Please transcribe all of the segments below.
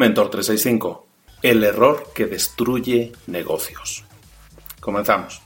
Mentor 365. El error que destruye negocios. Comenzamos.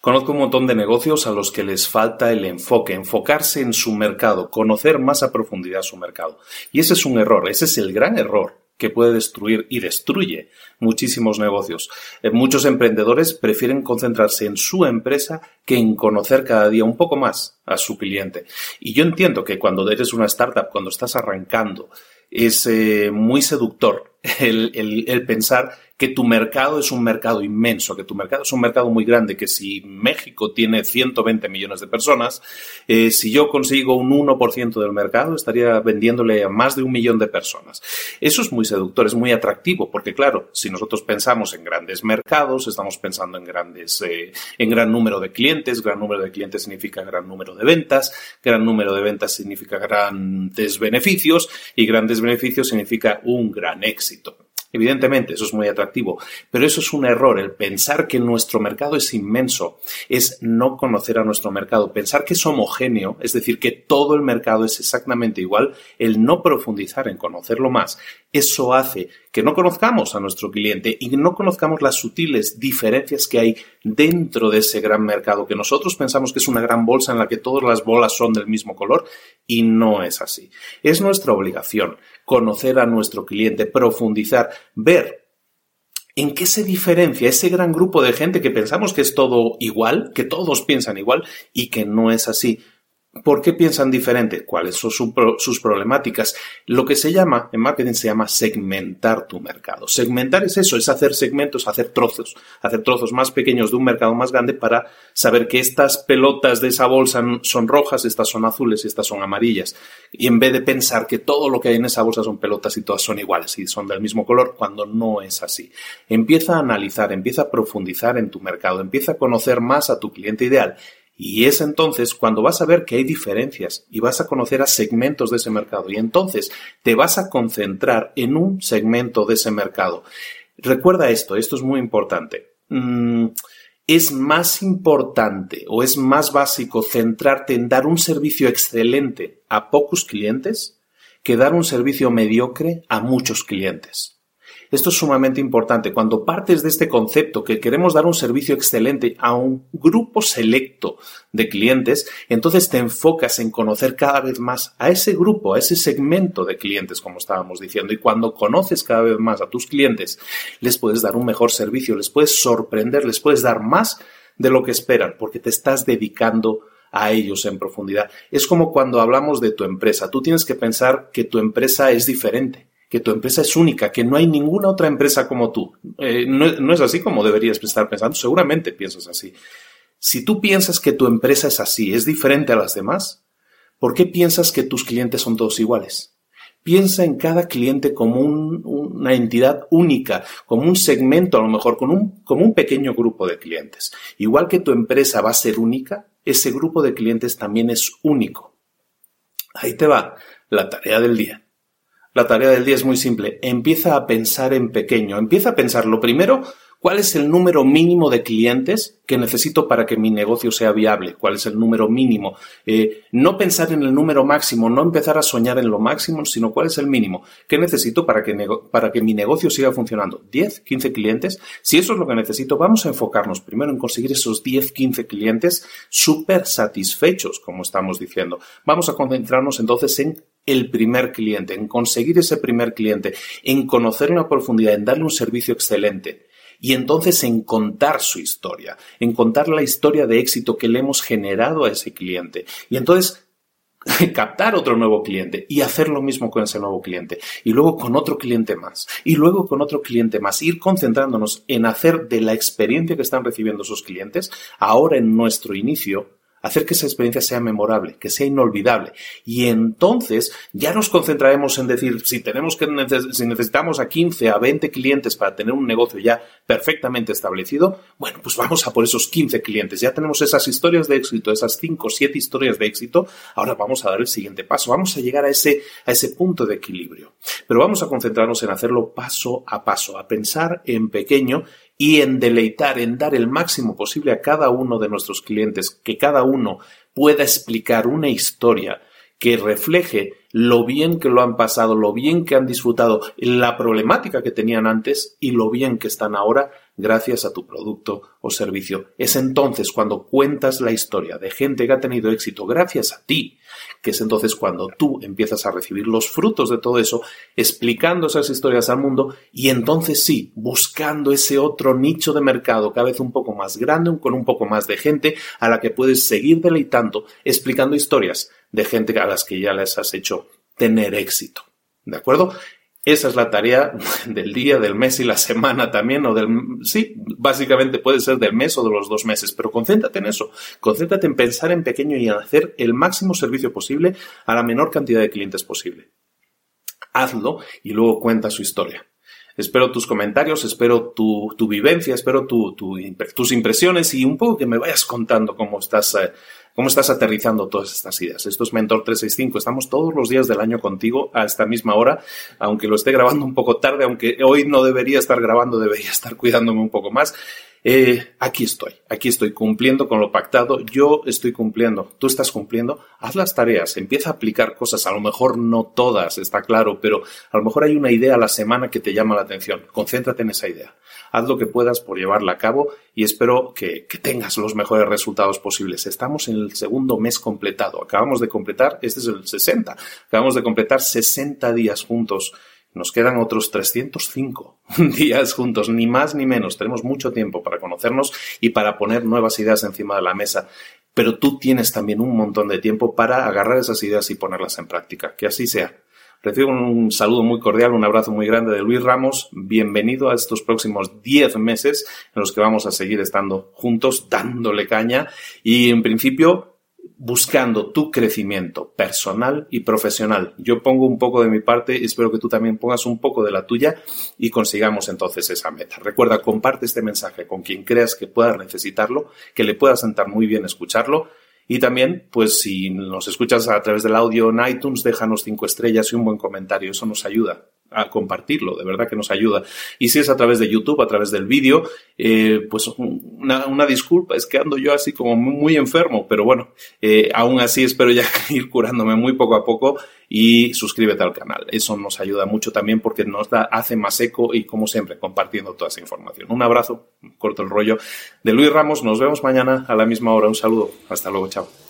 Conozco un montón de negocios a los que les falta el enfoque, enfocarse en su mercado, conocer más a profundidad su mercado. Y ese es un error, ese es el gran error que puede destruir y destruye muchísimos negocios. Eh, muchos emprendedores prefieren concentrarse en su empresa que en conocer cada día un poco más a su cliente. Y yo entiendo que cuando eres una startup, cuando estás arrancando, es eh, muy seductor el, pensar que tu mercado es un mercado inmenso, que tu mercado es un mercado muy grande, que si México tiene 120 millones de personas, eh, si yo consigo un 1% del mercado, estaría vendiéndole a más de un millón de personas. Eso es muy seductor, es muy atractivo, porque claro, si nosotros pensamos en grandes mercados, estamos pensando en grandes, eh, en gran número de clientes, gran número de clientes significa gran número de ventas, gran número de ventas significa grandes beneficios y grandes beneficios significa un gran éxito. Evidentemente, eso es muy atractivo, pero eso es un error, el pensar que nuestro mercado es inmenso, es no conocer a nuestro mercado, pensar que es homogéneo, es decir, que todo el mercado es exactamente igual, el no profundizar en conocerlo más, eso hace que no conozcamos a nuestro cliente y no conozcamos las sutiles diferencias que hay dentro de ese gran mercado, que nosotros pensamos que es una gran bolsa en la que todas las bolas son del mismo color y no es así. Es nuestra obligación conocer a nuestro cliente, profundizar, ver en qué se diferencia ese gran grupo de gente que pensamos que es todo igual, que todos piensan igual y que no es así. ¿Por qué piensan diferente? ¿Cuáles son sus problemáticas? Lo que se llama, en marketing se llama segmentar tu mercado. Segmentar es eso, es hacer segmentos, hacer trozos, hacer trozos más pequeños de un mercado más grande para saber que estas pelotas de esa bolsa son rojas, estas son azules y estas son amarillas. Y en vez de pensar que todo lo que hay en esa bolsa son pelotas y todas son iguales y son del mismo color, cuando no es así. Empieza a analizar, empieza a profundizar en tu mercado, empieza a conocer más a tu cliente ideal y es entonces cuando vas a ver que hay diferencias y vas a conocer a segmentos de ese mercado y entonces te vas a concentrar en un segmento de ese mercado. Recuerda esto, esto es muy importante. Mm, es más importante o es más básico centrarte en dar un servicio excelente a pocos clientes que dar un servicio mediocre a muchos clientes. Esto es sumamente importante. Cuando partes de este concepto que queremos dar un servicio excelente a un grupo selecto de clientes, entonces te enfocas en conocer cada vez más a ese grupo, a ese segmento de clientes, como estábamos diciendo. Y cuando conoces cada vez más a tus clientes, les puedes dar un mejor servicio, les puedes sorprender, les puedes dar más de lo que esperan, porque te estás dedicando a ellos en profundidad. Es como cuando hablamos de tu empresa. Tú tienes que pensar que tu empresa es diferente que tu empresa es única, que no hay ninguna otra empresa como tú. Eh, no, es así como deberías estar pensando, seguramente piensas así. Si tú piensas que tu empresa es así, es diferente a las demás, ¿por qué piensas que tus clientes son todos iguales? Piensa en cada cliente como una entidad única, como un segmento, a lo mejor como un, como un pequeño grupo de clientes. Igual que tu empresa va a ser única, ese grupo de clientes también es único. Ahí te va la tarea del día. La tarea del día es muy simple. Empieza a pensar en pequeño. Empieza a pensar lo primero, cuál es el número mínimo de clientes que necesito para que mi negocio sea viable. ¿Cuál es el número mínimo? Eh, no pensar en el número máximo, no empezar a soñar en lo máximo, sino cuál es el mínimo. ¿Qué necesito para que, para que mi negocio siga funcionando? ¿10, 15 clientes? Si eso es lo que necesito, vamos a enfocarnos primero en conseguir esos 10, 15 clientes súper satisfechos, como estamos diciendo. Vamos a concentrarnos entonces en el primer cliente, en conseguir ese primer cliente, en conocerlo a profundidad, en darle un servicio excelente y entonces en contar su historia, en contar la historia de éxito que le hemos generado a ese cliente y entonces captar otro nuevo cliente y hacer lo mismo con ese nuevo cliente y luego con otro cliente más y luego con otro cliente más, ir concentrándonos en hacer de la experiencia que están recibiendo sus clientes ahora en nuestro inicio hacer que esa experiencia sea memorable, que sea inolvidable. Y entonces ya nos concentraremos en decir, si tenemos que, si necesitamos a 15, a 20 clientes para tener un negocio ya perfectamente establecido, bueno, pues vamos a por esos 15 clientes. Ya tenemos esas historias de éxito, esas 5 o 7 historias de éxito. Ahora vamos a dar el siguiente paso. Vamos a llegar a ese, a ese punto de equilibrio. Pero vamos a concentrarnos en hacerlo paso a paso, a pensar en pequeño y en deleitar, en dar el máximo posible a cada uno de nuestros clientes, que cada uno pueda explicar una historia que refleje lo bien que lo han pasado, lo bien que han disfrutado, la problemática que tenían antes y lo bien que están ahora gracias a tu producto o servicio. Es entonces cuando cuentas la historia de gente que ha tenido éxito gracias a ti, que es entonces cuando tú empiezas a recibir los frutos de todo eso, explicando esas historias al mundo y entonces sí, buscando ese otro nicho de mercado cada vez un poco más grande, con un poco más de gente a la que puedes seguir deleitando, explicando historias de gente a las que ya les has hecho tener éxito. ¿De acuerdo? Esa es la tarea del día, del mes y la semana también, o del, sí, básicamente puede ser del mes o de los dos meses, pero concéntrate en eso, concéntrate en pensar en pequeño y en hacer el máximo servicio posible a la menor cantidad de clientes posible. Hazlo y luego cuenta su historia. Espero tus comentarios, espero tu, vivencia, espero tus impresiones y un poco que me vayas contando cómo estás eh, ¿Cómo estás aterrizando todas estas ideas? Esto es Mentor 365. Estamos todos los días del año contigo a esta misma hora, aunque lo esté grabando un poco tarde, aunque hoy no debería estar grabando, debería estar cuidándome un poco más. Eh, aquí estoy, aquí estoy cumpliendo con lo pactado, yo estoy cumpliendo, tú estás cumpliendo, haz las tareas, empieza a aplicar cosas, a lo mejor no todas, está claro, pero a lo mejor hay una idea a la semana que te llama la atención, concéntrate en esa idea, haz lo que puedas por llevarla a cabo y espero que, que tengas los mejores resultados posibles. Estamos en el segundo mes completado, acabamos de completar, este es el 60, acabamos de completar 60 días juntos nos quedan otros 305 días juntos, ni más ni menos. Tenemos mucho tiempo para conocernos y para poner nuevas ideas encima de la mesa. Pero tú tienes también un montón de tiempo para agarrar esas ideas y ponerlas en práctica. Que así sea. Recibo un saludo muy cordial, un abrazo muy grande de Luis Ramos. Bienvenido a estos próximos 10 meses en los que vamos a seguir estando juntos, dándole caña. Y en principio, buscando tu crecimiento personal y profesional. Yo pongo un poco de mi parte y espero que tú también pongas un poco de la tuya y consigamos entonces esa meta. Recuerda, comparte este mensaje con quien creas que pueda necesitarlo, que le pueda sentar muy bien escucharlo. Y también, pues si nos escuchas a través del audio en iTunes, déjanos cinco estrellas y un buen comentario. Eso nos ayuda a compartirlo, de verdad que nos ayuda. Y si es a través de YouTube, a través del vídeo, eh, pues una, disculpa, es que ando yo así como muy, enfermo, pero bueno, eh, aún así espero ya ir curándome muy poco a poco y suscríbete al canal. Eso nos ayuda mucho también porque nos da, hace más eco y como siempre compartiendo toda esa información. Un abrazo, corto el rollo de Luis Ramos, nos vemos mañana a la misma hora. Un saludo, hasta luego, chao.